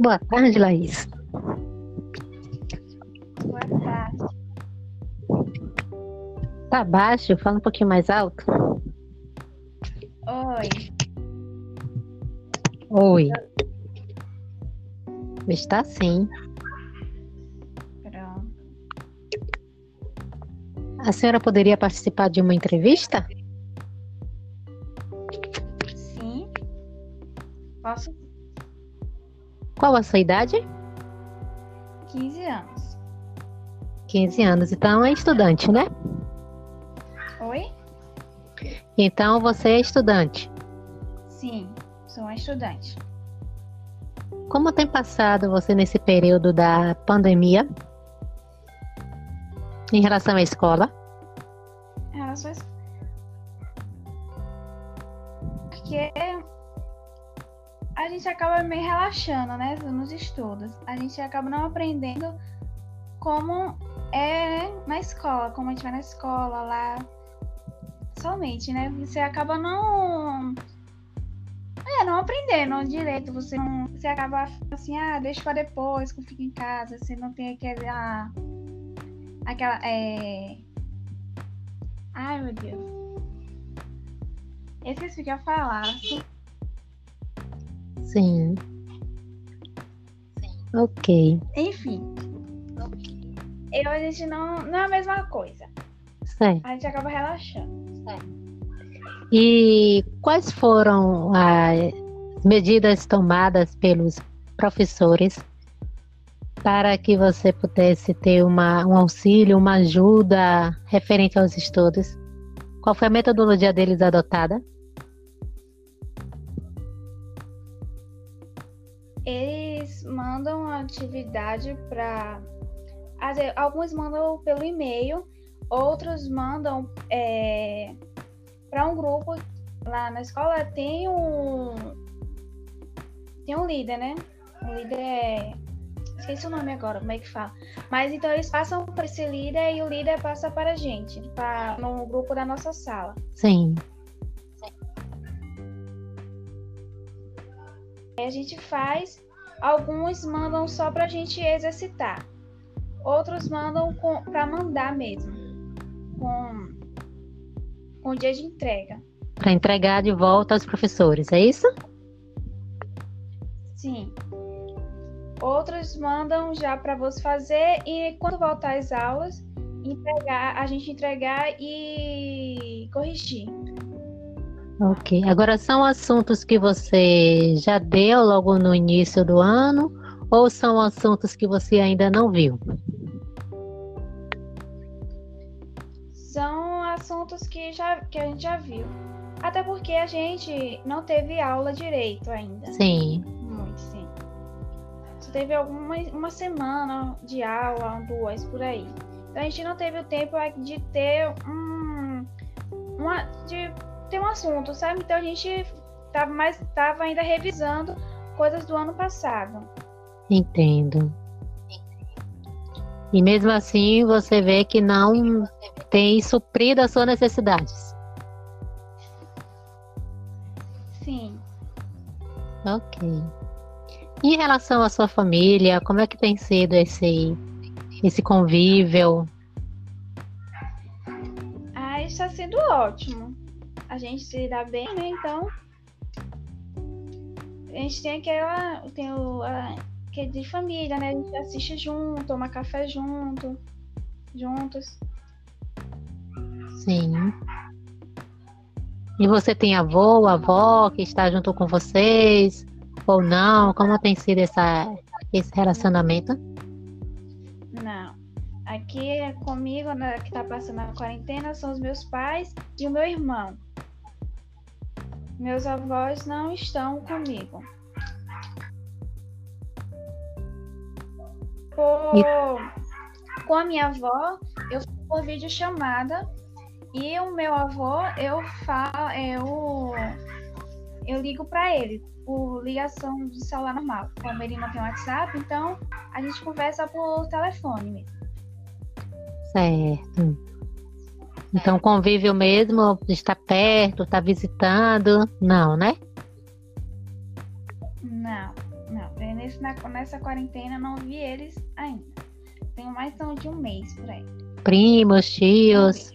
Boa tarde, Laís. Boa tarde. Tá baixo? Fala um pouquinho mais alto. Oi. Oi. Está sim. Pronto. A senhora poderia participar de uma entrevista? Qual a sua idade? 15 anos. 15 anos. Então é estudante, né? Oi? Então você é estudante. Sim, sou uma estudante. Como tem passado você nesse período da pandemia? Em relação à escola? Em relação a isso- Porque a gente acaba meio relaxando, né? Nos estudos. A gente acaba não aprendendo como é na escola, como a gente vai na escola lá. Somente, né? Você acaba não. É, não aprendendo direito. Você não. Você acaba assim, ah, deixa pra depois, que eu fico em casa. Você não tem aquela. Aquela. É... Ai, meu Deus. Eu esqueci o que eu falar. Sim. Ok. Enfim. Eu, a gente não. Não é a mesma coisa. Certo. A gente acaba relaxando. E quais foram as medidas tomadas pelos professores para que você pudesse ter uma, um auxílio, uma ajuda referente aos estudos? Qual foi a metodologia deles adotada? Eles mandam a atividade para. Alguns mandam pelo e-mail, outros mandam é, para um grupo. Lá na escola tem um. Tem um líder, né? O líder é. Esqueci o nome agora, como é que fala. Mas então eles passam para esse líder e o líder passa para a gente, pra, no grupo da nossa sala. Sim, a gente faz, alguns mandam só pra gente exercitar. Outros mandam pra mandar mesmo. Com, com o dia de entrega. para entregar de volta aos professores, é isso? Sim. Outros mandam já pra você fazer e quando voltar às aulas, entregar, a gente entregar e corrigir. Ok. Agora são assuntos que você já deu logo no início do ano ou são assuntos que você ainda não viu? São assuntos que, já, que a gente já viu. Até porque a gente não teve aula direito ainda. Sim, Muito, sim. Só teve alguma uma semana de aula, duas por aí. Então a gente não teve o tempo de ter um, uma, de ter um assunto, sabe? Então a gente tava mais tava ainda revisando coisas do ano passado. entendo. E mesmo assim você vê que não tem suprido as suas necessidades. Sim. Ok. E em relação à sua família, como é que tem sido esse, esse convívio? Ah, está sendo ótimo. A gente se dá bem, né? Então a gente tem aquela tem o a, que é de família, né? A gente assiste junto, toma café junto, juntos. Sim. E você tem avô, avó que está junto com vocês? Ou não? Como tem sido essa, esse relacionamento? Não. Aqui é comigo, né, que tá passando a quarentena, são os meus pais e o meu irmão. Meus avós não estão comigo. Por... Com a minha avó, eu fico por videochamada e o meu avô, eu falo, eu, eu ligo para ele por ligação de celular normal. Como ele não tem WhatsApp, então a gente conversa por telefone mesmo. Certo. Então, convívio mesmo, está perto, está visitando? Não, né? Não, não. É nesse, na, nessa quarentena não vi eles ainda. Tenho mais então, de um mês por aí. Primos, tios.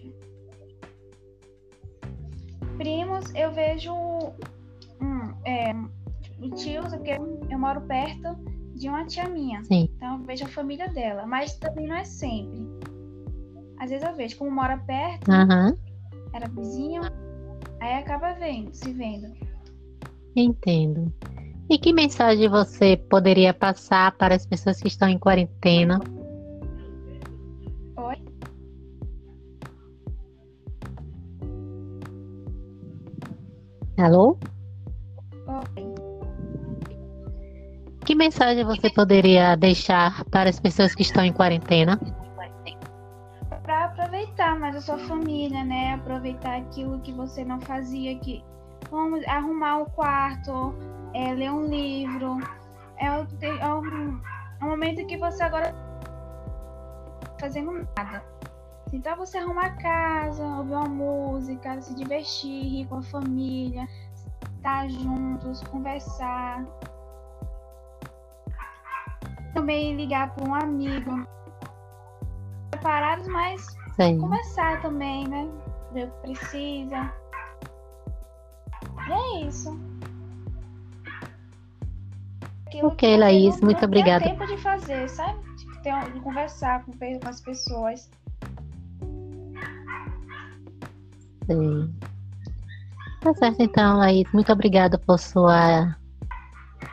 Primos, eu vejo hum, é, tios, porque eu moro perto de uma tia minha. Sim. Então eu vejo a família dela. Mas também não é sempre. Às vezes eu vejo, como mora perto, Aham. era vizinho, aí acaba vendo, se vendo. Entendo. E que mensagem você poderia passar para as pessoas que estão em quarentena? Oi? Alô? Oi. Que mensagem você poderia deixar para as pessoas que estão em quarentena? Mais a sua família, né? Aproveitar aquilo que você não fazia, que vamos arrumar o quarto, é, ler um livro. É, o- é é momento que você agora tá fazendo nada. Então você arrumar a casa, ouvir uma música, se divertir, rir com a família, estar juntos, conversar. Também ligar para um amigo. Separados, mas Sim. conversar também, né? Ver o que precisa. E é isso. Aquilo Ok, Laís, não- muito não obrigada. Tem tempo de fazer, sabe? De, ter, um- de conversar com, com as pessoas. Sim. Tá certo, então, Laís. Muito obrigada por sua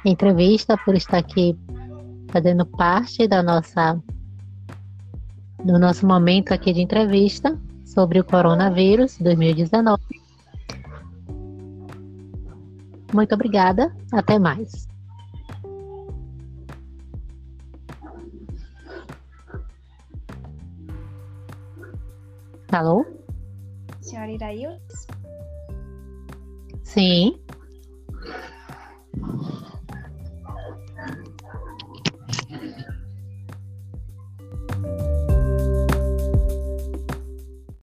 entrevista, por estar aqui fazendo parte da nossa do nosso momento aqui de entrevista sobre o coronavírus 2019. Muito obrigada. Até mais. Alô? Senhora Irail? Sim.